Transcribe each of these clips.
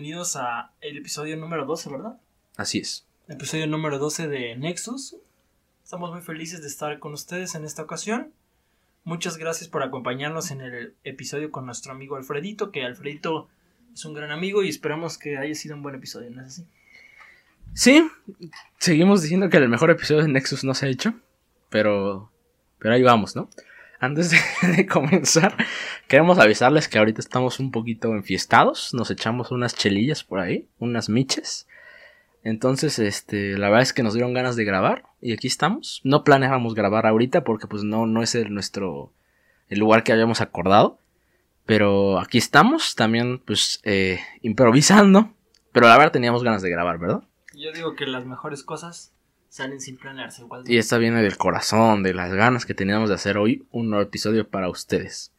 bienvenidos a el episodio número 12, ¿verdad? Así es. Episodio número 12 de Nexus. Estamos muy felices de estar con ustedes en esta ocasión. Muchas gracias por acompañarnos en el episodio con nuestro amigo Alfredito, que Alfredito es un gran amigo y esperamos que haya sido un buen episodio, ¿no es así? Sí, seguimos diciendo que el mejor episodio de Nexus no se ha hecho, pero, pero ahí vamos, ¿no? Antes de, comenzar, queremos avisarles que ahorita estamos un poquito enfiestados, nos echamos unas chelillas por ahí, unas miches. Entonces, este, la verdad es que nos dieron ganas de grabar y aquí estamos. No planeábamos grabar ahorita porque pues no, no es el, nuestro, el lugar que habíamos acordado. Pero aquí estamos, también pues eh, improvisando. Pero la verdad teníamos ganas de grabar, ¿verdad? Yo digo que las mejores cosas salen sin planearse. Igual Y esta viene del corazón, de las ganas que teníamos de hacer hoy un nuevo episodio para ustedes.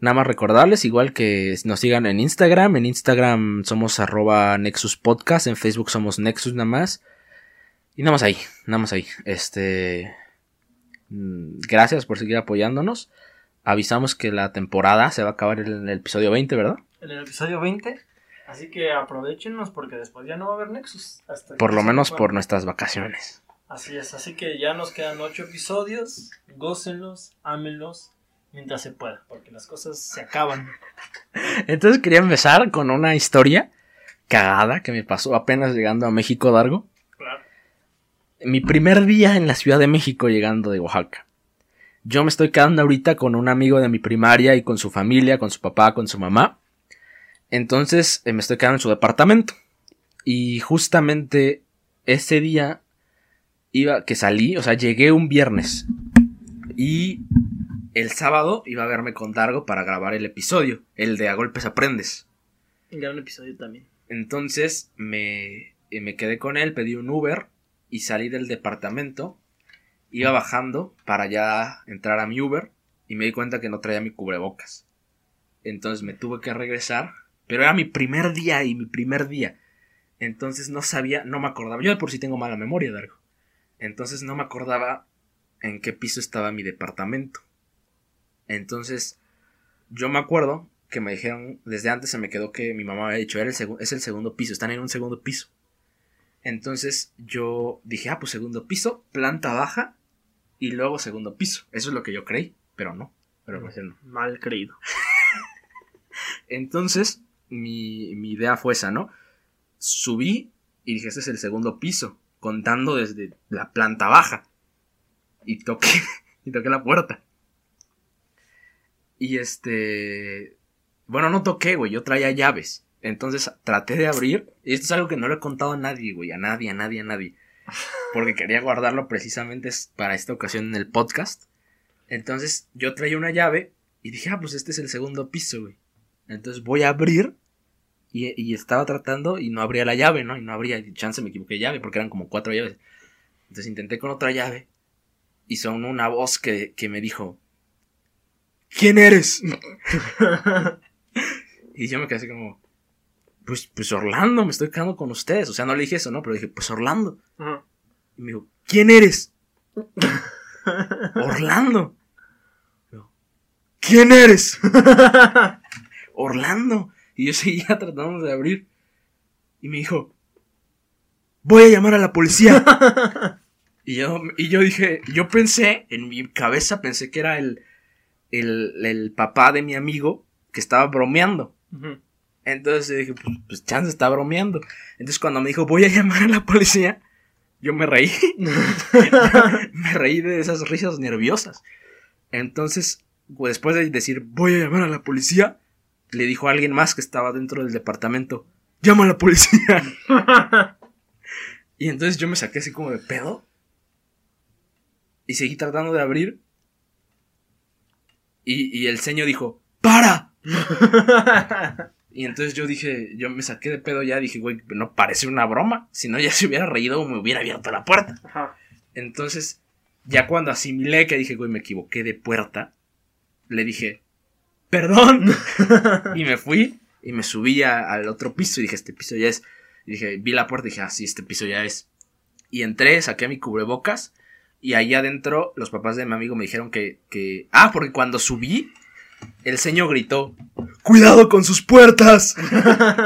Nada más recordarles, igual que nos sigan en Instagram. En Instagram somos arroba Nexus Podcast. En Facebook somos Nexus nada más. Y nada más ahí, nada más ahí. Este. Gracias por seguir apoyándonos. Avisamos que la temporada se va a acabar en el episodio 20, ¿verdad? En el episodio 20. Así que aprovechenos porque después ya no va a haber Nexus. Hasta por lo menos por nuestras vacaciones. Así es, así que ya nos quedan 8 episodios. Gócenlos, ámenlos mientras se pueda, porque las cosas se acaban. Entonces quería empezar con una historia cagada que me pasó apenas llegando a México Dargo. Claro. Mi primer día en la Ciudad de México llegando de Oaxaca. Yo me estoy quedando ahorita con un amigo de mi primaria y con su familia, con su papá, con su mamá. Entonces eh, me estoy quedando en su departamento. Y justamente ese día iba que salí, o sea, llegué un viernes. Y el sábado iba a verme con Dargo para grabar el episodio, el de A Golpes Aprendes. Gran episodio también. Entonces me, me quedé con él, pedí un Uber y salí del departamento. Iba bajando para ya entrar a mi Uber y me di cuenta que no traía mi cubrebocas. Entonces me tuve que regresar, pero era mi primer día y mi primer día. Entonces no sabía, no me acordaba. Yo de por sí tengo mala memoria, Dargo. Entonces no me acordaba en qué piso estaba mi departamento. Entonces, yo me acuerdo que me dijeron, desde antes se me quedó que mi mamá había dicho, Era el es el segundo piso, están en un segundo piso. Entonces yo dije, ah, pues segundo piso, planta baja y luego segundo piso. Eso es lo que yo creí, pero no. Pero pues no. Mal creído. Entonces, mi, mi idea fue esa, ¿no? Subí y dije, este es el segundo piso, contando desde la planta baja. Y toqué, y toqué la puerta. Y este. Bueno, no toqué, güey. Yo traía llaves. Entonces traté de abrir. Y esto es algo que no le he contado a nadie, güey. A nadie, a nadie, a nadie. Porque quería guardarlo precisamente para esta ocasión en el podcast. Entonces yo traía una llave. Y dije, ah, pues este es el segundo piso, güey. Entonces voy a abrir. Y, y estaba tratando. Y no abría la llave, ¿no? Y no abría. Chance me equivoqué de llave. Porque eran como cuatro llaves. Entonces intenté con otra llave. Y son una voz que, que me dijo: ¿Quién eres? y yo me quedé así como, pues, pues Orlando, me estoy quedando con ustedes. O sea, no le dije eso, ¿no? Pero dije, pues Orlando. Uh -huh. Y me dijo, ¿quién eres? Orlando. Yo, ¿Quién eres? Orlando. Y yo seguía tratando de abrir. Y me dijo, voy a llamar a la policía. y, yo, y yo dije, yo pensé, en mi cabeza pensé que era el, el, el, papá de mi amigo que estaba bromeando. Uh -huh. Entonces dije, pues, pues, Chance está bromeando. Entonces cuando me dijo, voy a llamar a la policía, yo me reí. me reí de esas risas nerviosas. Entonces, después de decir, voy a llamar a la policía, le dijo a alguien más que estaba dentro del departamento, llama a la policía. y entonces yo me saqué así como de pedo. Y seguí tratando de abrir. Y, y el señor dijo, ¡para! y entonces yo dije, yo me saqué de pedo ya, dije, güey, no parece una broma. Si no, ya se hubiera reído o me hubiera abierto la puerta. Ajá. Entonces, ya cuando asimilé que dije, güey, me equivoqué de puerta, le dije, perdón. y me fui y me subí a, al otro piso y dije, este piso ya es. Y dije, vi la puerta y dije, ah, sí, este piso ya es. Y entré, saqué mi cubrebocas y ahí adentro los papás de mi amigo me dijeron que, que... Ah, porque cuando subí el señor gritó, ¡Cuidado con sus puertas!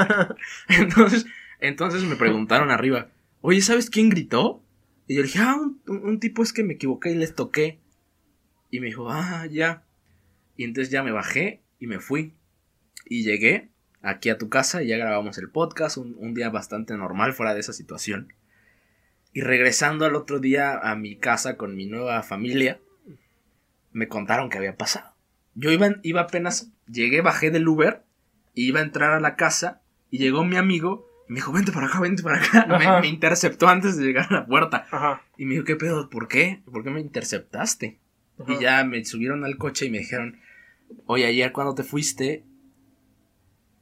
entonces, entonces me preguntaron arriba, oye, ¿sabes quién gritó? Y yo dije, ah, un, un tipo es que me equivoqué y les toqué. Y me dijo, ah, ya. Y entonces ya me bajé y me fui. Y llegué aquí a tu casa y ya grabamos el podcast, un, un, día bastante normal fuera de esa situación. Y regresando al otro día a mi casa con mi nueva familia, me contaron que había pasado. Yo iba, iba apenas, llegué, bajé del Uber, iba a entrar a la casa y llegó mi amigo y me dijo, vente para acá, vente para acá. Me, me, interceptó antes de llegar a la puerta. Ajá. Y me dijo, ¿qué pedo? ¿Por qué? ¿Por qué me interceptaste? Ajá. Y ya me subieron al coche y me dijeron, oye, ayer cuando te fuiste,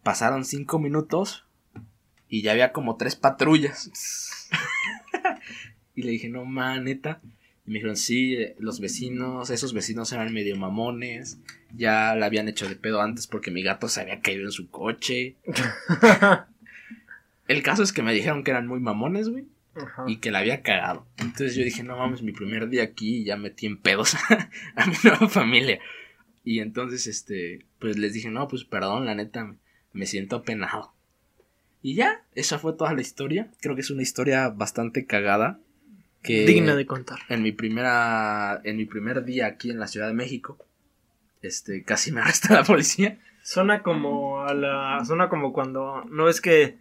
pasaron cinco minutos y ya había como tres patrullas. y le dije, no, man, neta. Y me dijeron, sí, los vecinos, esos vecinos eran medio mamones. Ya la habían hecho de pedo antes porque mi gato se había caído en su coche. El caso es que me dijeron que eran muy mamones, güey. Ajá. Y que la había cagado. Entonces yo dije, no mames, mi primer día aquí y ya metí en pedos a mi nueva familia. Y entonces, este, pues les dije, no, pues perdón, la neta, me siento apenado. Y ya, esa fue toda la historia. Creo que es una historia bastante cagada. Que Digna de contar. en mi primera. En mi primer día aquí en la Ciudad de México. Este, casi me arresta la policía. Suena como a la. Suena como cuando. ¿No es que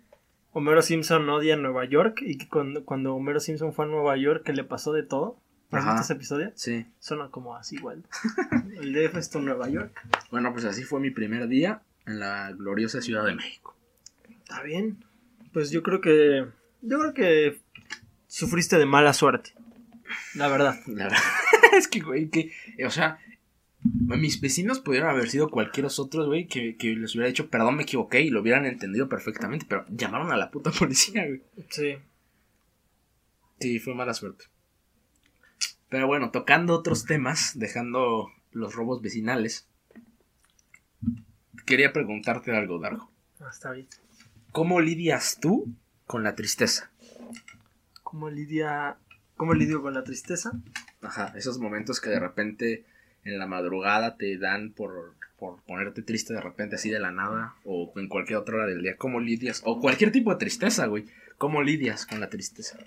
Homero Simpson odia Nueva York? Y que cuando, cuando Homero Simpson fue a Nueva York, que le pasó de todo. ¿Has Ajá. visto ese episodio? Sí. Suena como así igual. El DF es tu Nueva York. Bueno, pues así fue mi primer día en la gloriosa Ciudad de México. Está bien. Pues yo creo que. Yo creo que sufriste de mala suerte. La verdad. La verdad es que, güey, que. O sea, mis vecinos pudieron haber sido cualquiera otros, güey, que, que les hubiera dicho, perdón, me equivoqué y lo hubieran entendido perfectamente, pero llamaron a la puta policía, güey. Sí. Sí, fue mala suerte. Pero bueno, tocando otros temas, dejando los robos vecinales, quería preguntarte algo, Dargo. Ah, está bien. ¿Cómo lidias tú con la tristeza? ¿Cómo lidia. ¿Cómo lidio con la tristeza? Ajá, esos momentos que de repente en la madrugada te dan por, por ponerte triste de repente así de la nada o en cualquier otra hora del día. ¿Cómo lidias? O cualquier tipo de tristeza, güey. ¿Cómo lidias con la tristeza?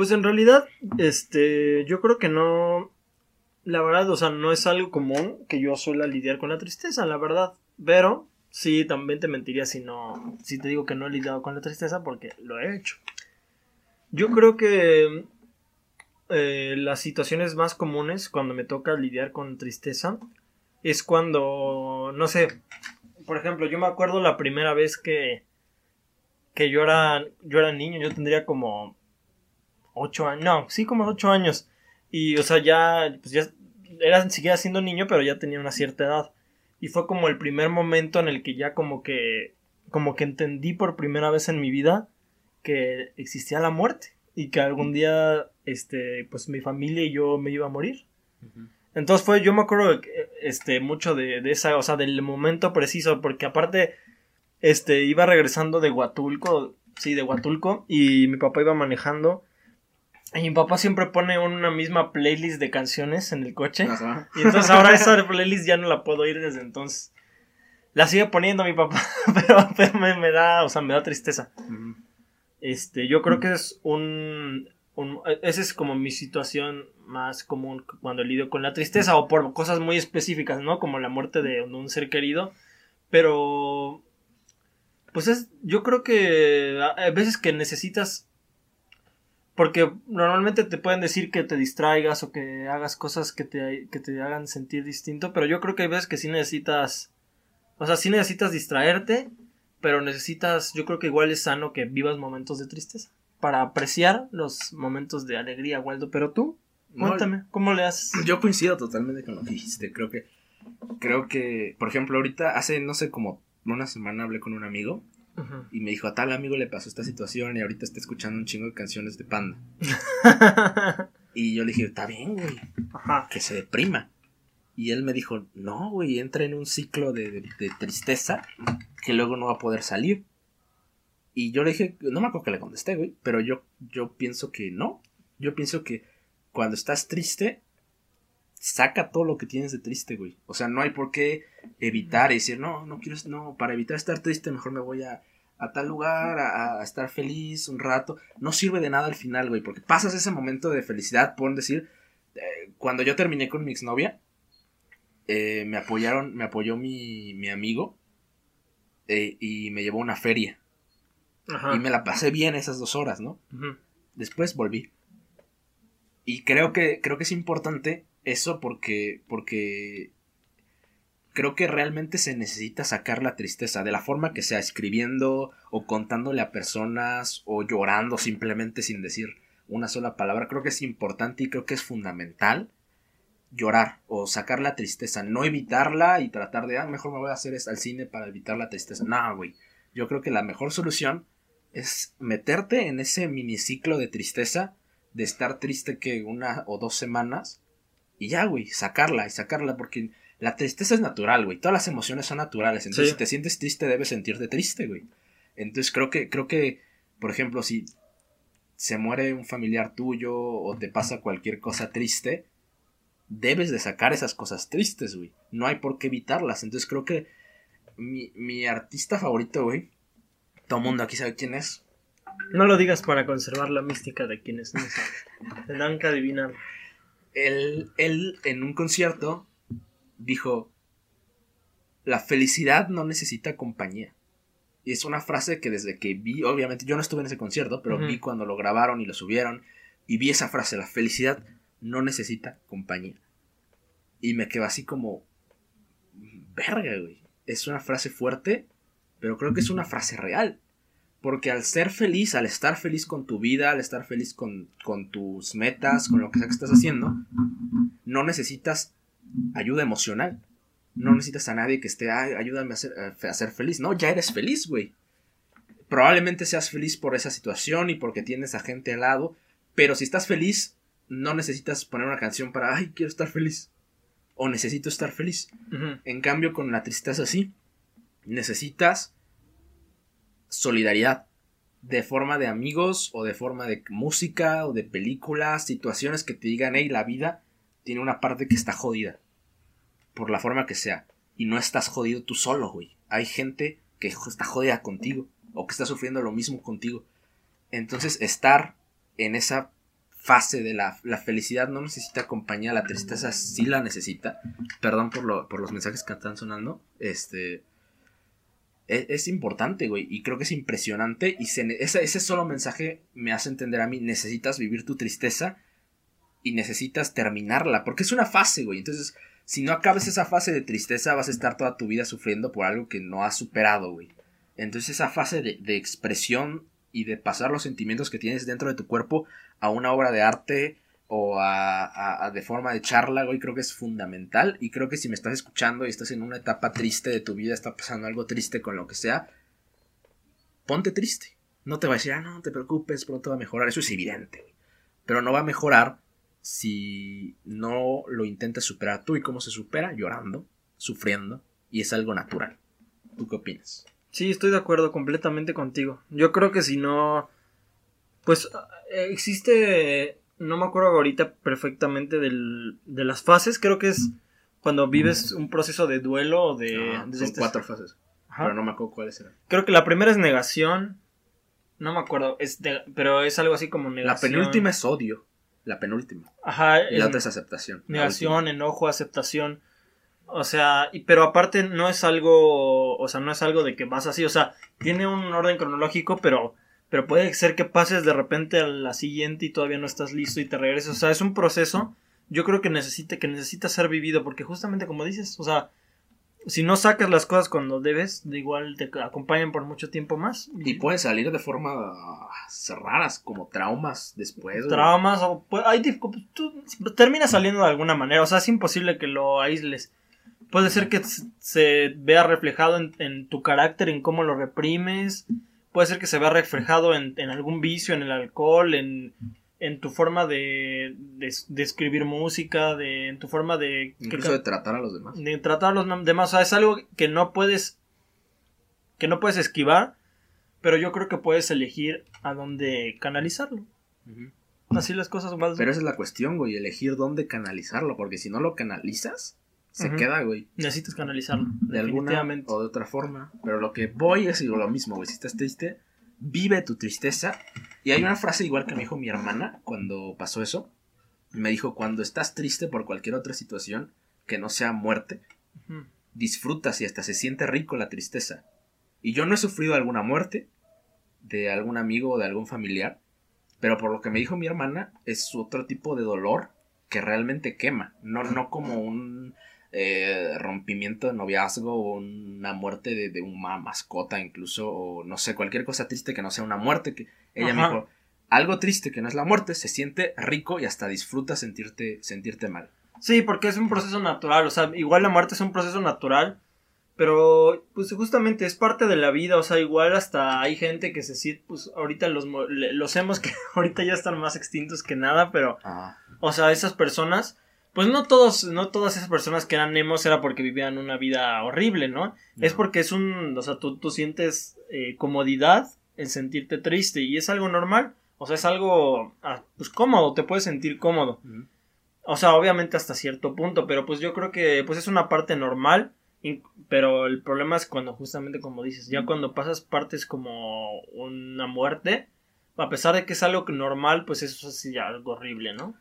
Pues en realidad, este, yo creo que no, la verdad, o sea, no es algo común que yo suela lidiar con la tristeza, la verdad. Pero sí, también te mentiría si no, si te digo que no he lidiado con la tristeza porque lo he hecho. Yo creo que eh, las situaciones más comunes cuando me toca lidiar con tristeza es cuando, no sé, por ejemplo, yo me acuerdo la primera vez que, que yo era, yo era niño, yo tendría como ocho años, no, sí, como ocho años. Y, o sea, ya, pues ya era, seguía siendo niño, pero ya tenía una cierta edad. Y fue como el primer momento en el que ya como que, como que entendí por primera vez en mi vida que existía la muerte. Y que algún día, este, pues mi familia y yo me iba a morir. Entonces fue, yo me acuerdo, este, mucho de, de esa, o sea, del momento preciso, porque aparte, este, iba regresando de Huatulco, sí, de Huatulco, y mi papá iba manejando. Y mi papá siempre pone una misma playlist de canciones en el coche. Ajá. Y entonces ahora esa playlist ya no la puedo oír desde entonces. La sigue poniendo mi papá, pero, pero me, me da, o sea, me da tristeza. Este, yo creo que es un, un- Esa es como mi situación más común cuando lidio con la tristeza o por cosas muy específicas, ¿no? Como la muerte de un ser querido. Pero. Pues es. Yo creo que. Hay veces que necesitas. Porque normalmente te pueden decir que te distraigas o que hagas cosas que te, que te hagan sentir distinto. Pero yo creo que hay veces que sí necesitas. O sea, sí necesitas distraerte. Pero necesitas. Yo creo que igual es sano que vivas momentos de tristeza. Para apreciar los momentos de alegría, Waldo. Pero tú, No, cuéntame, ¿cómo le haces? Yo coincido totalmente con lo que dijiste. Creo que, creo que, por ejemplo, ahorita hace, no sé, como una semana hablé con un amigo Y me dijo, a tal amigo le pasó esta situación y ahorita está escuchando un chingo de canciones de Panda. Y yo le dije, está bien, güey, Ajá. que se deprima. Y él me dijo, no, güey, entra en un ciclo de, de- de tristeza que luego no va a poder salir. Y yo le dije, no me acuerdo que le contesté, güey, pero yo, yo pienso que no. Yo pienso que cuando estás triste, saca todo lo que tienes de triste, güey. O sea, no hay por qué evitar y decir, no, no quiero, no, para evitar estar triste, mejor me voy a, a tal lugar, a, estar feliz un rato. No sirve de nada al final, güey, porque pasas ese momento de felicidad, pueden decir, eh, cuando yo terminé con mi exnovia, eh, me apoyaron, me apoyó mi, mi amigo eh, y me llevó a una feria. Y me la pasé bien esas dos horas, ¿no? Después volví. Y creo que, creo que es importante eso porque, porque creo que realmente se necesita sacar la tristeza de la forma que sea, escribiendo o contándole a personas o llorando simplemente sin decir una sola palabra. Creo que es importante y creo que es fundamental llorar o sacar la tristeza, no evitarla y tratar de, ah, mejor me voy a hacer al cine para evitar la tristeza. No, güey. Yo creo que la mejor solución es meterte en ese miniciclo de tristeza, de estar triste que una o dos semanas y ya, güey, sacarla y sacarla porque la tristeza es natural, güey. Todas las emociones son naturales. Entonces, si te sientes triste, debes sentirte triste, güey. Entonces, creo que, creo que, por ejemplo, si se muere un familiar tuyo o te pasa cualquier cosa triste, debes de sacar esas cosas tristes, güey. No hay por qué evitarlas. Entonces, creo que mi, mi artista favorito, güey, todo el mundo aquí sabe quién es. No lo digas para conservar la mística de quienes no saben. Tendrán que adivinar él, él en un concierto dijo, la felicidad no necesita compañía. Y es una frase que desde que vi, obviamente yo no estuve en ese concierto, pero vi cuando lo grabaron y lo subieron, y vi esa frase, la felicidad no necesita compañía. Y me quedó así como, verga, güey. Es una frase fuerte, pero creo que es una frase real. Porque al ser feliz, al estar feliz con tu vida, al estar feliz con, tus metas, con lo que sea que estás haciendo, no necesitas ayuda emocional. No necesitas a nadie que esté, Ay, ayúdame a ser, a ser feliz. No, ya eres feliz, güey. Probablemente seas feliz por esa situación y porque tienes a gente al lado, pero si estás feliz, no necesitas poner una canción para, ay, quiero estar feliz. O necesito estar feliz. En cambio, con la tristeza sí, necesitas solidaridad de forma de amigos o de forma de música o de películas, situaciones que te digan, hey, la vida tiene una parte que está jodida. Por la forma que sea. Y no estás jodido tú solo, güey. Hay gente que está jodida contigo o que está sufriendo lo mismo contigo. Entonces, estar en esa fase de la, la felicidad no necesita compañía, la tristeza sí la necesita. Perdón por, lo, por los mensajes que están sonando. Este es, importante, güey. Y creo que es impresionante. Y ese, ese solo mensaje me hace entender a mí. Necesitas vivir tu tristeza y necesitas terminarla. Porque es una fase, güey. Entonces, si no acabas esa fase de tristeza, vas a estar toda tu vida sufriendo por algo que no has superado, güey. Entonces, esa fase de, de expresión y de pasar los sentimientos que tienes dentro de tu cuerpo a una obra de arte o a, de forma de charla, güey, creo que es fundamental. Y creo que si me estás escuchando y estás en una etapa triste de tu vida, está pasando algo triste con lo que sea, ponte triste. No te va a decir, ah, no, te preocupes, pronto va a mejorar. Eso es evidente. Pero no va a mejorar si no lo intentas superar tú. ¿Y cómo se supera? Llorando, sufriendo. Y es algo natural. ¿Tú qué opinas? Sí, estoy de acuerdo completamente contigo. Yo creo que si no... Pues existe no me acuerdo ahorita perfectamente del, de las fases, creo que es cuando vives un proceso de duelo o de... son este cuatro fases. Pero no me acuerdo cuáles eran. Creo que la primera es negación. No me acuerdo, es pero es algo así como negación. La penúltima es odio. La penúltima. Ajá. Y la otra es aceptación. Negación, enojo, aceptación. O sea, y, pero aparte no es algo, o sea, no es algo de que vas así, o sea, tiene un orden cronológico, pero pero puede ser que pases de repente a la siguiente y todavía no estás listo y te regreses. O sea, es un proceso, yo creo que necesita, que necesita ser vivido, porque justamente como dices, o sea, si no sacas las cosas cuando debes, de igual te acompañan por mucho tiempo más. Y puede salir de forma raras, como traumas después. Traumas, o hay, tú terminas saliendo de alguna manera, o sea, es imposible que lo aísles. Puede ser que se vea reflejado en, en tu carácter, en cómo lo reprimes, puede ser que se vea reflejado en, algún vicio, en el alcohol, en, tu forma de, de, escribir música, de, en tu forma de... Incluso de tratar a los demás. De tratar a los demás. O sea, es algo que no puedes... que no puedes esquivar, pero yo creo que puedes elegir a dónde canalizarlo. Así las cosas más. Pero esa es la cuestión, güey, elegir dónde canalizarlo, porque si no lo canalizas, se queda, güey. Necesitas canalizarlo. De alguna o de otra forma. Pero lo que voy es digo, lo mismo, güey. Si estás triste, vive tu tristeza. Y hay una frase igual que me dijo mi hermana cuando pasó eso. Me dijo, cuando estás triste por cualquier otra situación que no sea muerte, disfrutas y hasta se siente rico la tristeza. Y yo no he sufrido alguna muerte de algún amigo o de algún familiar, pero por lo que me dijo mi hermana, es otro tipo de dolor que realmente quema, no, no como un eh, rompimiento de noviazgo o una muerte de, de una mascota incluso, o no sé, cualquier cosa triste que no sea una muerte, que ella me Ajá. dijo, algo triste que no es la muerte, se siente rico y hasta disfruta sentirte, sentirte mal. Sí, porque es un proceso natural, o sea, igual la muerte es un proceso natural, pero pues justamente es parte de la vida, o sea, igual hasta hay gente que se siente, pues ahorita los, los hemos que ahorita ya están más extintos que nada, pero, Ah, o sea, esas personas, pues no todos, no todas esas personas que eran emos era porque vivían una vida horrible, ¿no? Es porque es un, o sea, tú, tú sientes eh, comodidad en sentirte triste y es algo normal, o sea, es algo, ah, pues cómodo, te puedes sentir cómodo. O sea, obviamente hasta cierto punto, pero pues yo creo que pues es una parte normal, pero el problema es cuando justamente como dices, ya cuando pasas partes como una muerte, a pesar de que es algo normal, pues eso es algo horrible, ¿no?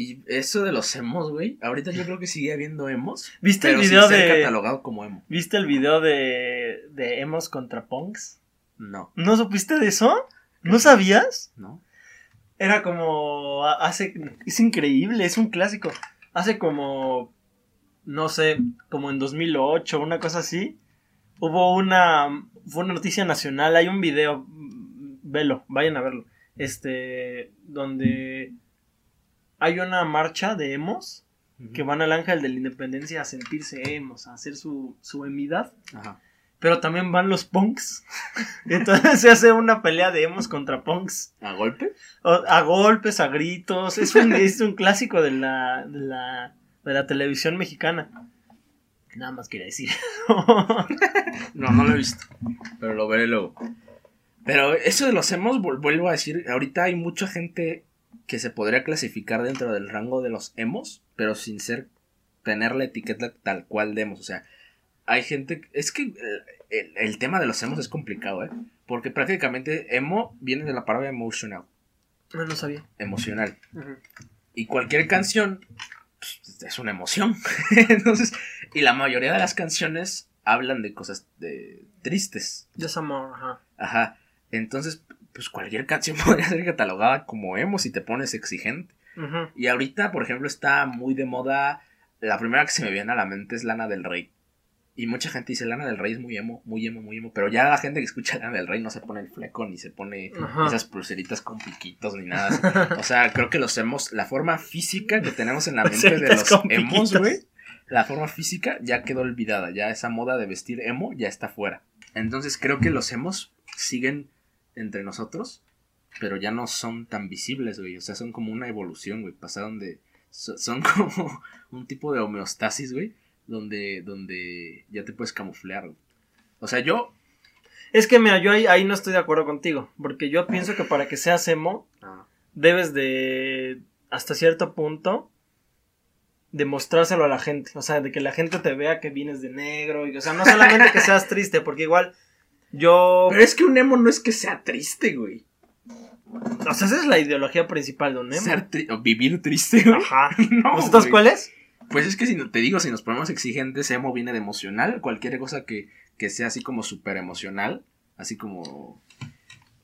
Y eso de los emos, güey. Ahorita yo creo que sigue habiendo emos. ¿Viste pero el video sin ser de catalogado como emo. ¿Viste el video de de emos contra punks? No, ¿No supiste de eso? ¿No sabías? no. Era como ha- hace es increíble, es un clásico. Hace como no sé, como en 2008, una cosa así. Hubo una fue una noticia nacional, hay un video, velo, vayan a verlo. Este donde hay una marcha de emos que van al Ángel de la Independencia a sentirse emos, a hacer su su emidad, Ajá. pero también van los punks. Entonces se hace una pelea de emos contra punks. ¿A golpe? O- a golpes, a gritos. Es un, es un clásico de la, de la de la televisión mexicana. Nada más quería decir. No, no lo he visto. Pero lo veré luego. Pero eso de los emos, vol- vuelvo a decir, ahorita hay mucha gente que se podría clasificar dentro del rango de los emos, pero sin ser, tener la etiqueta tal cual de emos. O sea, hay gente, es que eh, el, el tema de los emos es complicado, ¿eh? Porque prácticamente emo viene de la palabra emotional, no lo sabía. emocional. Y cualquier canción pues, es una emoción. Entonces, y la mayoría de las canciones hablan de cosas de, tristes. Desamor, ajá. Ajá. Entonces, pues cualquier canción podría ser catalogada como emo si te pones exigente. Y ahorita, por ejemplo, está muy de moda. La primera que se me viene a la mente es Lana del Rey. Y mucha gente dice Lana del Rey es muy emo, muy emo, muy emo. Pero ya la gente que escucha Lana del Rey no se pone el fleco ni se pone Ajá. esas pulseritas con piquitos ni nada. así. O sea, creo que los emos, la forma física que tenemos en la mente de los emos, güey, la forma física ya quedó olvidada. Ya esa moda de vestir emo ya está fuera. Entonces creo que los emos siguen entre nosotros, pero ya no son tan visibles, güey. O sea, son como una evolución, güey. Pasaron de. so- Son como un tipo de homeostasis, güey. Donde, donde ya te puedes camuflar, güey. O sea, yo. Es que mira, yo ahí, ahí no estoy de acuerdo contigo. Porque yo pienso que para que seas emo, debes de. hasta cierto punto. demostrárselo a la gente. O sea, de que la gente te vea que vienes de negro. Y, o sea, no solamente que seas triste, porque igual. Yo. Pero es que un emo no es que sea triste, güey. O sea, esa es la ideología principal de un emo. Ser tri- o vivir triste, güey. Ajá. No, ¿Nosotros güey. cuál es? Pues es que si no, te digo, si nos ponemos exigentes, emo viene de emocional. Cualquier cosa que, que sea así como súper emocional. Así como.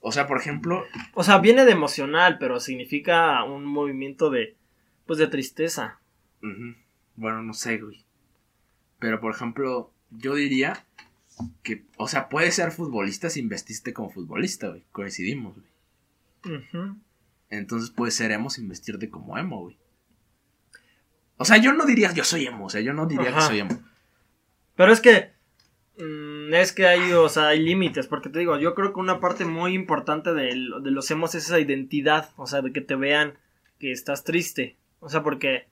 O sea, por ejemplo, O sea, viene de emocional, pero significa un movimiento de. Pues de tristeza. Bueno, no sé, güey. Pero, por ejemplo, yo diría que, o sea, puedes ser futbolista sin vestirte como futbolista, güey. Coincidimos, güey. Entonces puedes ser emo sin vestirte como emo, güey. O sea, yo no diría yo soy emo, o sea, yo no diría Ajá. que soy emo. Pero es que. mm, es que hay, o sea, hay límites. Porque te digo, yo creo que una parte muy importante del- de, los emos es esa identidad. O sea, de que te vean que estás triste. O sea, porque.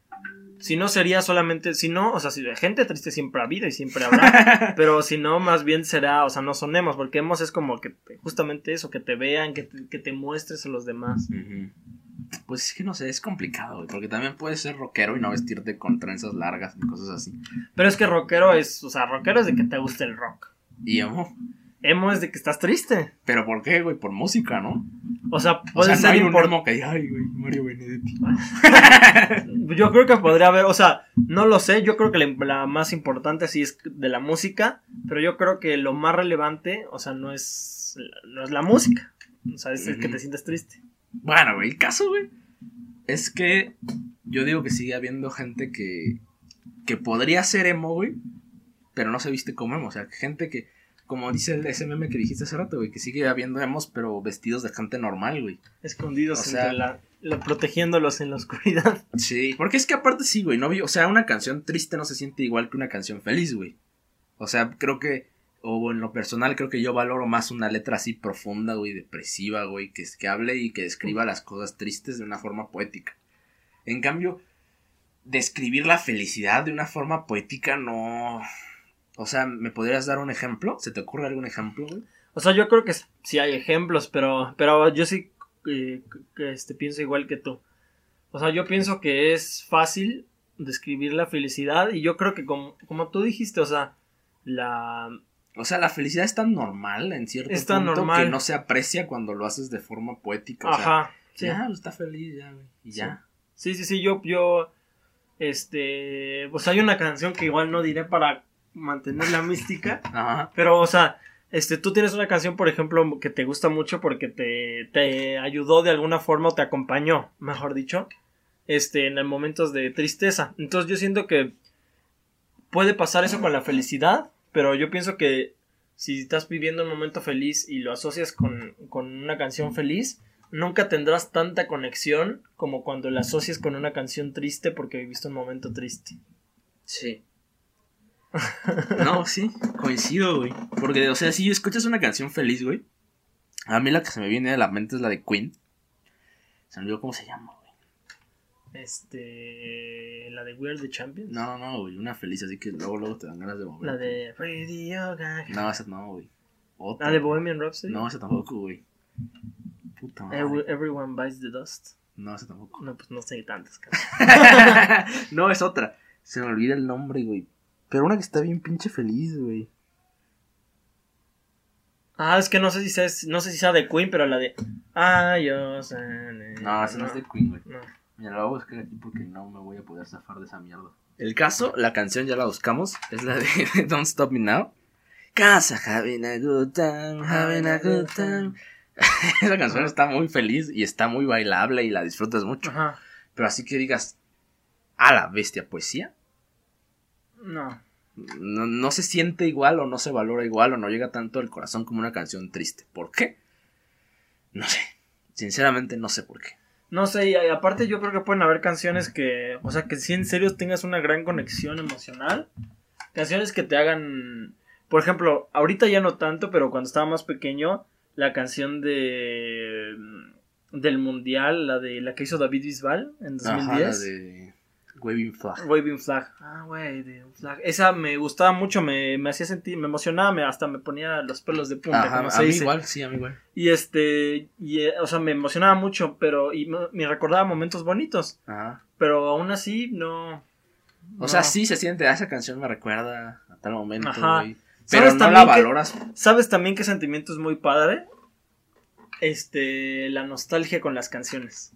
Si no sería solamente. Si no, o sea, si de gente triste siempre ha habido y siempre habrá. pero si no, más bien será. O sea, no son emos. Porque emos es como que te- justamente eso, que te vean, que te, que te muestres a los demás. Pues es que no sé, es complicado. Porque también puedes ser rockero y no vestirte con trenzas largas y cosas así. Pero es que rockero es, o sea, rockero es de que te guste el rock. Y emo. Emo es de que estás triste. ¿Pero por qué, güey? Por música, ¿no? O sea, O puede sea, no ser hay un impor- emo que diga, ay, güey, Mario Benedetti. Yo creo que podría haber, o sea, no lo sé, yo creo que la, la más importante sí es de la música, pero yo creo que lo más relevante, o sea, no es, no es la música, o sea, es que te sientes triste. Bueno, güey, el caso, güey, es que yo digo que sigue habiendo gente que, que podría ser emo, güey, pero no se viste como emo. O sea, gente que, como dice el SMM que dijiste hace rato, güey, que sigue habiendo emos, pero vestidos de gente normal, güey. Escondidos O sea- entre la, la- protegiéndolos en la oscuridad. Sí, porque es que aparte sí, güey, no vi, o sea, una canción triste no se siente igual que una canción feliz, güey. O sea, creo que, o en lo personal, creo que yo valoro más una letra así profunda, güey, depresiva, güey, que, que hable y que describa las cosas tristes de una forma poética. En cambio, describir la felicidad de una forma poética no... O sea, ¿me podrías dar un ejemplo? ¿Se te ocurre algún ejemplo, güey? O sea, yo creo que sí hay ejemplos, pero, pero yo sí eh, que, este, pienso igual que tú. O sea, yo pienso que es fácil describir la felicidad y yo creo que como, como tú dijiste, o sea, la, O sea, la felicidad es tan normal en cierto Es tan punto normal. que no se aprecia cuando lo haces de forma poética. O sea, Ajá. Sí. Ya, pues, está feliz, ya, güey. Y ya. sí, sí, sí, yo, yo, este, pues hay una canción que igual no diré para mantener la mística, Ajá. pero, o sea, este, tú tienes una canción, por ejemplo, que te gusta mucho porque te, te ayudó de alguna forma o te acompañó, mejor dicho, este, en momentos de tristeza. Entonces yo siento que puede pasar eso con la felicidad, pero yo pienso que si estás viviendo un momento feliz y lo asocias con, con una canción feliz, nunca tendrás tanta conexión como cuando la asocias con una canción triste porque viviste un momento triste. Sí. No, sí, coincido, güey. Porque, o sea, si escuchas una canción feliz, güey. A mí la que se me viene a la mente es la de Queen. Se me olvidó cómo se llama, güey. Este, la de We're the Champions. No, no, no, güey. Una feliz, así que luego, luego te dan ganas de mover. La de Radio Gaga. No, esa no, güey. Otra. La de Bohemian Rhapsody. No, esa tampoco, güey. Puta madre. Every- Everyone Bites the Dust. No, esa tampoco. No, pues no sé tantas no, es otra. Se me olvida el nombre, güey. Pero una que está bien pinche feliz, güey. Ah, es que no sé si sea, no sé si sea de Queen, pero la de Ah, yo sé. No, esa no es de Queen, güey. No. Mira, la voy a buscar aquí porque no me voy a poder zafar de esa mierda. El caso, la canción ya la buscamos, es la de Don't Stop Me Now. Casa, having a good time, having a good time. Esa canción está muy feliz y está muy bailable y la disfrutas mucho. Ajá. Pero así que digas, a la bestia poesía, No. no, no se siente igual o no se valora igual o no llega tanto al corazón como una canción triste. ¿Por qué? No sé. Sinceramente no sé por qué. No sé, y aparte yo creo que pueden haber canciones que, o sea, que si en serio tengas una gran conexión emocional. Canciones que te hagan, por ejemplo, ahorita ya no tanto, pero cuando estaba más pequeño, la canción de del mundial, la de la que hizo David Bisbal en 2010. Ajá, la de Waving Flag. Waving Flag. Ah, güey, de Flag. Esa me gustaba mucho, me, me hacía sentir, me emocionaba, me, hasta me ponía los pelos de punta, Ajá, como a se mí dice. igual, sí, a mí igual. Y este, y, eh, o sea, me emocionaba mucho, pero, y me, me recordaba momentos bonitos, Ajá. pero aún así no. O no. sea, sí se siente, a esa canción me recuerda a tal momento, Ajá. Pero ¿Sabes no la que- valoras. ¿Sabes también qué sentimiento es muy padre? Este, la nostalgia con las canciones.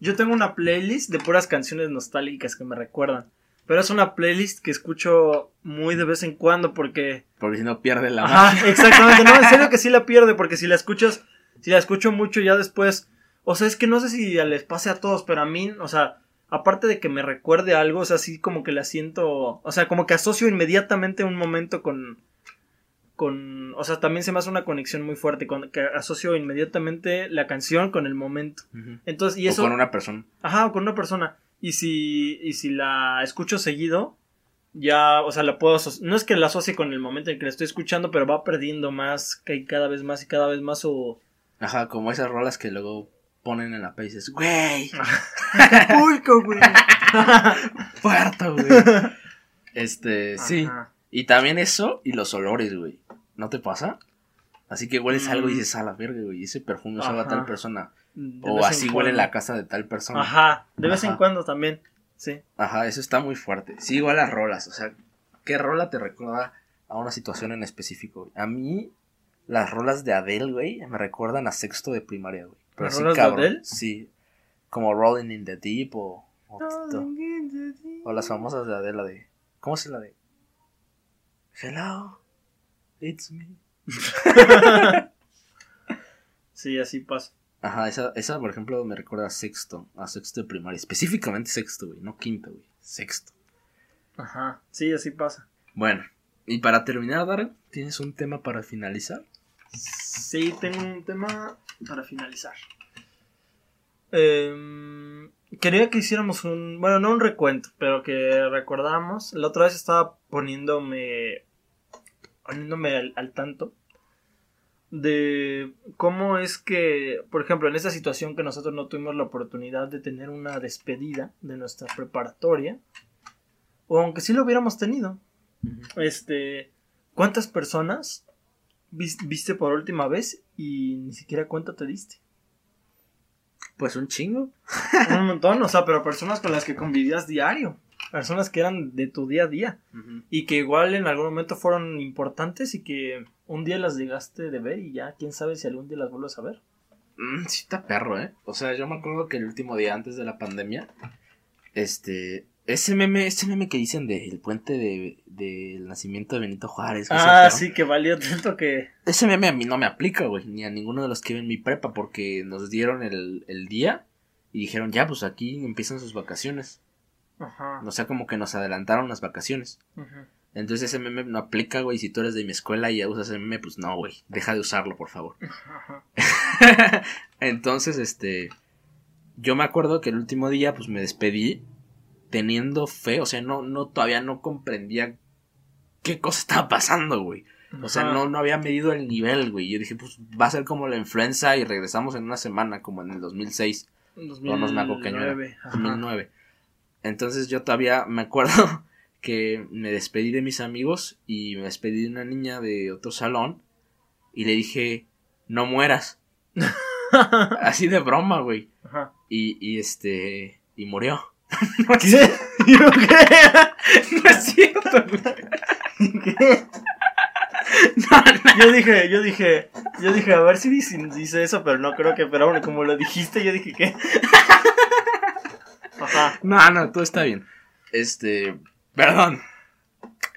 Yo tengo una playlist de puras canciones nostálgicas que me recuerdan. Pero es una playlist que escucho muy de vez en cuando porque Porque si no pierde la. Ajá, exactamente. No, en serio que sí la pierde, porque si la escuchas, si la escucho mucho ya después, o sea, es que no sé si les pase a todos, pero a mí, o sea, aparte de que me recuerde algo, o sea, sí como que la siento, o sea, como que asocio inmediatamente un momento con, con, o sea, también se me hace una conexión muy fuerte, con que asocio inmediatamente la canción con el momento. Entonces, y O eso, con una persona. ajá, o con una persona. Y si, y si la escucho seguido, ya, o sea, la puedo No es que la asocie con el momento en que la estoy escuchando, pero va perdiendo más, que cada vez más y cada vez más su. Ajá, como esas rolas que luego ponen en la page y dices, güey, Acapulco, güey. puerto, güey. Este, sí. Y también eso y los olores, güey. ¿No te pasa? Así que hueles algo y Mm. dices, a la verga, güey, ese perfume usaba Ajá. tal persona. de O así huele cuando. la casa de tal persona. Ajá, de vez en cuando también. Sí. Ajá, eso está muy fuerte. Sí, igual las rolas. O sea, ¿qué rola te recuerda a una situación en específico? güey? A mí, las rolas de Adele, güey, me recuerdan a sexto de primaria, güey. Pero ¿Las así, rolas de cabrón. Adele? Sí. Como Rolling in the Deep o. O, o las famosas de Adele, la de. ¿Cómo se la de? Hello, it's me. Sí, así pasa. Ajá, esa, esa, por ejemplo, me recuerda a sexto, a sexto de primaria. Específicamente sexto, güey, no quinto, güey. Sexto. Ajá. Sí, así pasa. Bueno, y para terminar, Darren, ¿tienes un tema para finalizar? Sí, tengo un tema para finalizar. Em, quería que hiciéramos un, bueno, no un recuento, pero que recordáramos. La otra vez estaba poniéndome, poniéndome al, al tanto de cómo es que, por ejemplo, en esta situación que nosotros no tuvimos la oportunidad de tener una despedida de nuestra preparatoria, o aunque sí lo hubiéramos tenido, este, ¿cuántas personas vis- viste por última vez y ni siquiera cuenta te diste? Pues un chingo. Un montón, o sea, pero personas con las que convivías diario, personas que eran de tu día a día y que igual en algún momento fueron importantes y que un día las llegaste de ver y ya quién sabe si algún día las vuelves a ver. Mm, sí está perro, ¿eh? O sea, yo me acuerdo que el último día antes de la pandemia, este, ese meme, ese meme que dicen del puente de, del nacimiento de Benito Juárez. que Ah, sí, que valió tanto que... Ese meme a mí no me aplica, güey, ni a ninguno de los que ven mi prepa, porque nos dieron el, el día y dijeron, ya, pues aquí empiezan sus vacaciones. Ajá. O sea, como que nos adelantaron las vacaciones. Entonces ese meme no aplica, güey. Si tú eres de mi escuela y ya usas ese meme, pues no, güey. Deja de usarlo, por favor. Ajá. Entonces, este. Yo me acuerdo que el último día, pues me despedí teniendo fe. O sea, no, no, todavía no comprendía qué cosa estaba pasando, güey. O sea, no, no había medido el nivel, güey. Yo dije, pues va a ser como la influenza y regresamos en una semana, como en el 2006, No, no me acuerdo qué año era. 2009, ajá. 2009. Entonces yo todavía me acuerdo que me despedí de mis amigos y me despedí de una niña de otro salón y le dije, no mueras. Así de broma, güey. Ajá. Y, y este, y murió. ¿Yo qué? No es cierto, güey. ¿Qué? Yo dije, yo dije, yo dije, a ver si dice, dice eso, pero no creo que, pero bueno, como lo dijiste, yo dije que. No, no, todo está bien. Este, perdón.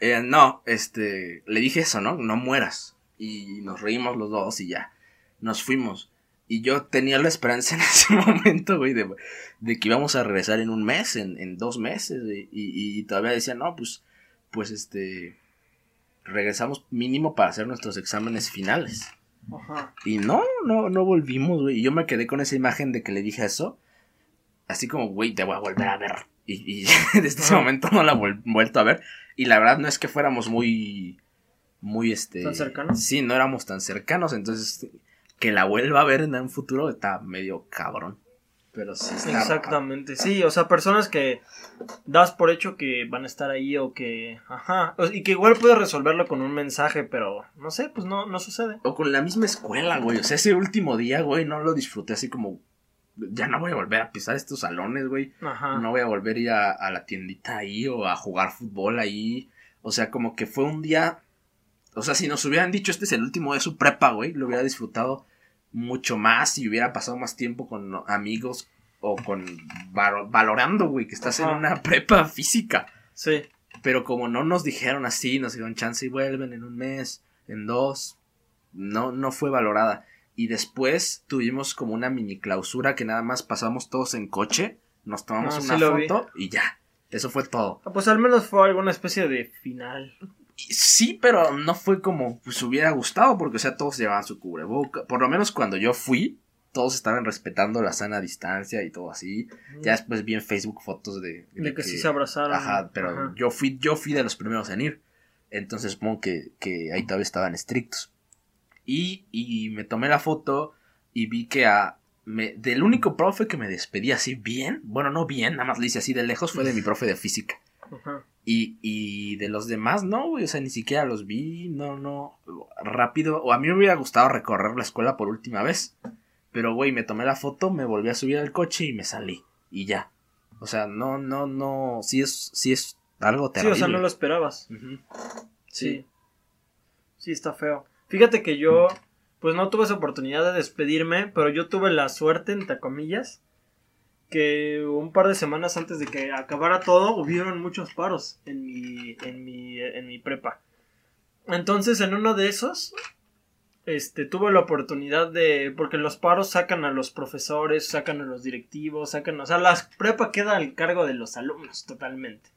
Eh, no, este, le dije eso, ¿no? No mueras. Y nos reímos los dos y ya. Nos fuimos. Y yo tenía la esperanza en ese momento, güey, de, de que íbamos a regresar en un mes, en, en dos meses. y todavía decía, no, pues, pues este, regresamos mínimo para hacer nuestros exámenes finales. Ajá. Y no, no, no volvimos, güey. Y yo me quedé con esa imagen de que le dije eso. Así como, güey, te voy a volver a ver. Y, y desde ese momento no la he vuel- vuelto a ver. Y la verdad no es que fuéramos muy, muy, este... ¿Tan cercanos? Sí, no éramos tan cercanos. Entonces, que la vuelva a ver en un futuro está medio cabrón. Pero sí está Exactamente, sí, o sea, personas que das por hecho que van a estar ahí o que, ajá, y que igual puedes resolverlo con un mensaje, pero no sé, pues no, no sucede. O con la misma escuela, güey. O sea, ese último día, güey, no lo disfruté así como... Ya no voy a volver a pisar estos salones, güey. Ajá. No voy a volver a ir a, a la tiendita ahí o a jugar fútbol ahí. O sea, como que fue un día. O sea, si nos hubieran dicho este es el último de su prepa, güey, lo hubiera disfrutado mucho más y hubiera pasado más tiempo con amigos o con valo- valorando, güey, que estás en una prepa física. Sí, Pero como no nos dijeron así, nos dieron chance y vuelven en un mes, en dos, no, no fue valorada. Y después tuvimos como una mini clausura que nada más pasamos todos en coche, nos tomamos Ah, sí una vi. foto y ya. Eso fue todo. Ah, pues al menos fue alguna especie de final. Sí, pero no fue como pues hubiera gustado, porque o sea, todos llevaban su cubreboca. Por lo menos cuando yo fui, todos estaban respetando la sana distancia y todo así. Ya después vi en Facebook fotos de, De que sí se abrazaron. Ajá, pero Ajá. yo fui, yo fui de los primeros en ir. Entonces supongo que, que ahí todavía estaban estrictos. Y, y me tomé la foto y vi que a. Me, del único profe que me despedí así bien, bueno, no bien, nada más le hice así de lejos, fue de mi profe de física. Y, y de los demás, no, güey, o sea, ni siquiera los vi, no, no, rápido. O a mí me hubiera gustado recorrer la escuela por última vez. Pero, güey, me tomé la foto, me volví a subir al coche y me salí. Y ya. O sea, no, no, no. Sí es, sí es algo Sí, terrible. o sea, no lo esperabas. Ujú. Sí. Sí, está feo. Fíjate que yo, pues no tuve esa oportunidad de despedirme, pero yo tuve la suerte, entre comillas, que un par de semanas antes de que acabara todo, hubieron muchos paros en mi, en mi, en mi prepa. Entonces, en uno de esos, este, tuve la oportunidad de, porque los paros sacan a los profesores, sacan a los directivos, sacan, o sea, la prepa queda al cargo de los alumnos totalmente.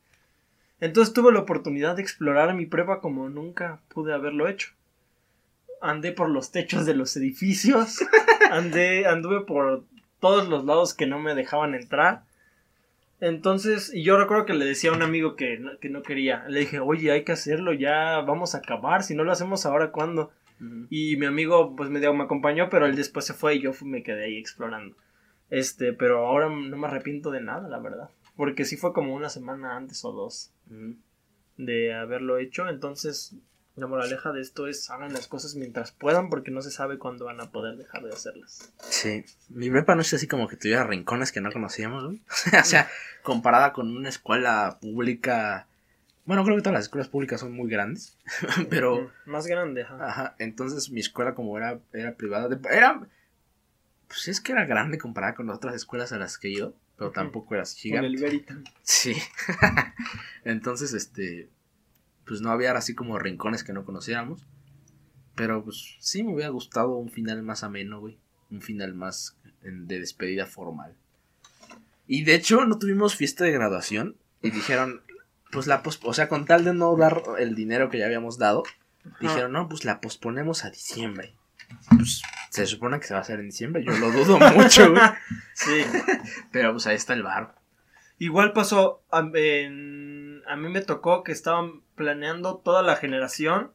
Entonces tuve la oportunidad de explorar mi prepa como nunca pude haberlo hecho. Andé por los techos de los edificios, andé, anduve por todos los lados que no me dejaban entrar. Entonces, y yo recuerdo que le decía a un amigo que no, que no quería, le dije, oye, hay que hacerlo, ya vamos a acabar, si no lo hacemos ahora, ¿cuándo? Y mi amigo, pues medio me acompañó, pero él después se fue y yo me quedé ahí explorando. Este, pero ahora no me arrepiento de nada, la verdad. Porque sí fue como una semana antes o dos de haberlo hecho. Entonces, la moraleja de esto es hagan las cosas mientras puedan porque no se sabe cuándo van a poder dejar de hacerlas. Sí, mi prepa no es así como que tuviera rincones que no conocíamos, güey. o sea, comparada con una escuela pública. Bueno, creo que todas las escuelas públicas son muy grandes, pero. Más grande, ajá. Ajá, entonces mi escuela, como era, era privada, de- era. Pues es que era grande comparada con otras escuelas a las que he ido, pero tampoco era así Con gigante. el Veritam. Sí. Entonces, este. Pues no había así como rincones que no conociéramos. Pero pues sí me hubiera gustado un final más ameno, güey. Un final más de despedida formal. Y de hecho, no tuvimos fiesta de graduación. Y dijeron, pues la pos o sea, con tal de no dar el dinero que ya habíamos dado, dijeron, no, pues la posponemos a diciembre. Pues se supone que se va a hacer en diciembre. Yo lo dudo mucho, güey. Sí. Pero pues ahí está el bar. Igual pasó, a, en- a mí me tocó que estaban planeando toda la generación,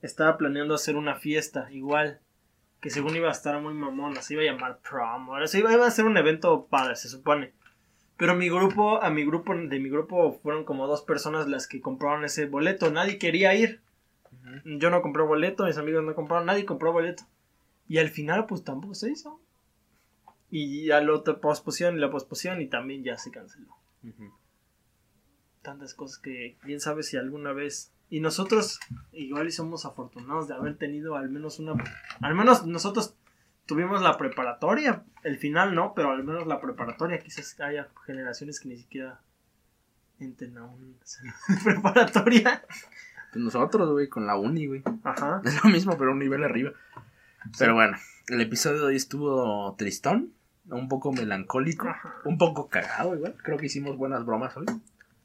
estaba planeando hacer una fiesta, igual, que según iba a estar muy mamona, se iba a llamar prom, ahora se iba, iba a ser un evento padre, se supone. Pero mi grupo, a mi grupo, de mi grupo fueron como dos personas las que compraron ese boleto, nadie quería ir. Yo no compré boleto, mis amigos no compraron, nadie compró boleto. Y al final, pues tampoco se hizo. Y ya lo pospusieron y la pospusieron y también ya se canceló. Tantas cosas que bien sabes si alguna vez. Y nosotros, igual y somos afortunados de haber tenido al menos una. Al menos nosotros tuvimos la preparatoria. El final no, pero al menos la preparatoria. Quizás haya generaciones que ni siquiera entren a una preparatoria. Pues nosotros, güey, con la uni, güey. Ajá. Es lo mismo, pero un nivel arriba. Pero bueno, el episodio de hoy estuvo tristón, un poco melancólico, un poco cagado igual. Creo que hicimos buenas bromas hoy.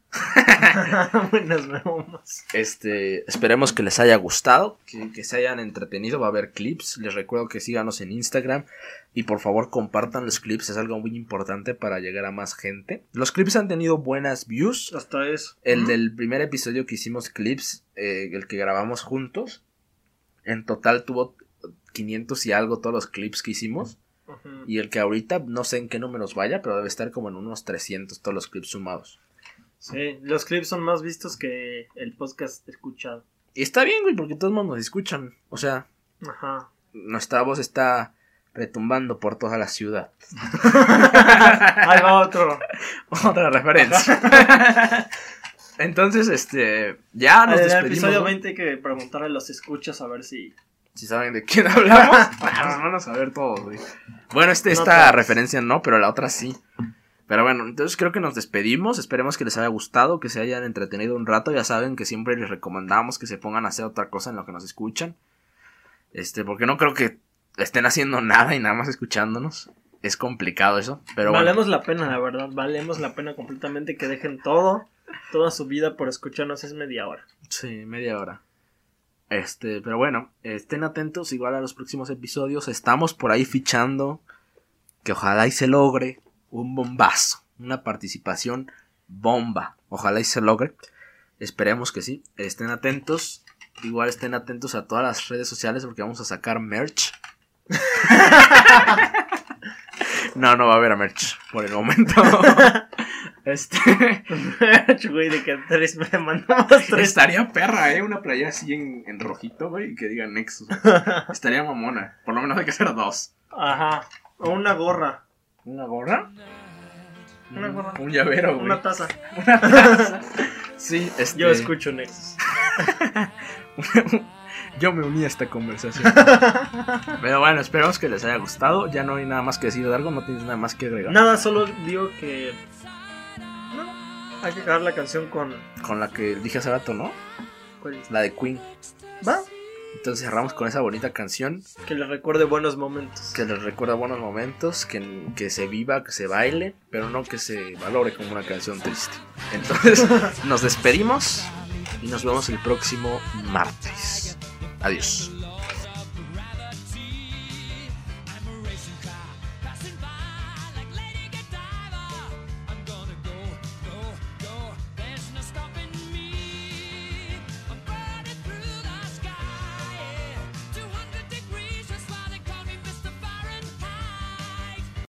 Buenas bromas. Este, esperemos que les haya gustado, que, que se hayan entretenido. Va a haber clips. Les recuerdo que síganos en Instagram y por favor compartan los clips. Es algo muy importante para llegar a más gente. Los clips han tenido buenas views. Hasta eso. El del primer episodio que hicimos clips, eh, el que grabamos juntos, en total tuvo 500 y algo todos los clips que hicimos. Y el que ahorita no sé en qué números vaya, pero debe estar como en unos 300 todos los clips sumados. Sí, los clips son más vistos que el podcast escuchado. Y está bien, güey, porque todos nos escuchan. O sea, Ajá. nuestra voz está retumbando por toda la ciudad. Ahí va otro. Otra referencia. Entonces, este, ya nos en el despedimos. episodio ¿no? 20 hay que preguntarle a los escuchas a ver si. Si saben de quién hablamos, van a saber todos, güey. Bueno, este, esta referencia no, pero la otra sí. Pero bueno, entonces creo que nos despedimos. Esperemos que les haya gustado, que se hayan entretenido un rato. Ya saben que siempre les recomendamos que se pongan a hacer otra cosa en lo que nos escuchan. Este, porque no creo que estén haciendo nada y nada más escuchándonos. Es complicado eso, pero bueno. valemos la pena, la verdad. Valemos la pena completamente que dejen todo, toda su vida por escucharnos. Es media hora. Sí, media hora. Este, pero bueno, estén atentos igual a los próximos episodios. Estamos por ahí fichando. Que ojalá y se logre un bombazo. Una participación bomba. Ojalá y se logre. Esperemos que sí. Estén atentos. Igual estén atentos a todas las redes sociales porque vamos a sacar merch. no, no va a haber merch por el momento. este. Güey, de que tres me mandamos tres. Estaría perra, ¿eh? Una playa así en, en rojito, güey, y que diga Nexus. Estaría mamona. Por lo menos hay que hacer dos. Ajá. O una gorra. ¿Una gorra? Una gorra. Un llavero, güey. Una taza. Sí, este... Yo escucho Nexus. Yo me uní a esta conversación. Pero bueno, esperamos que les haya gustado. Ya no hay nada más que decir de algo, no tienes nada más que agregar. Nada, solo digo que. No. Hay que acabar la canción con. Con la que dije hace rato, ¿no? ¿cuál es? La de Queen. Va. Entonces cerramos con esa bonita canción Que les recuerde buenos momentos. que les recuerda buenos momentos, que, que se viva, que se baile, pero no que se valore como una canción triste. Entonces nos despedimos y nos vemos el próximo martes. Adeus.